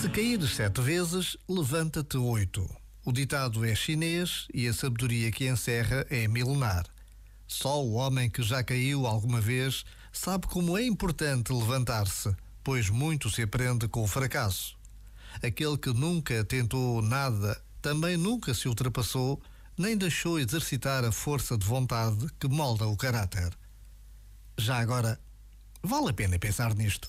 Se caíres sete vezes, levanta-te oito. O ditado é chinês e a sabedoria que encerra é milenar. Só o homem que já caiu alguma vez sabe como é importante levantar-se, pois muito se aprende com o fracasso. Aquele que nunca tentou nada também nunca se ultrapassou, nem deixou exercitar a força de vontade que molda o caráter. Já agora, vale a pena pensar nisto.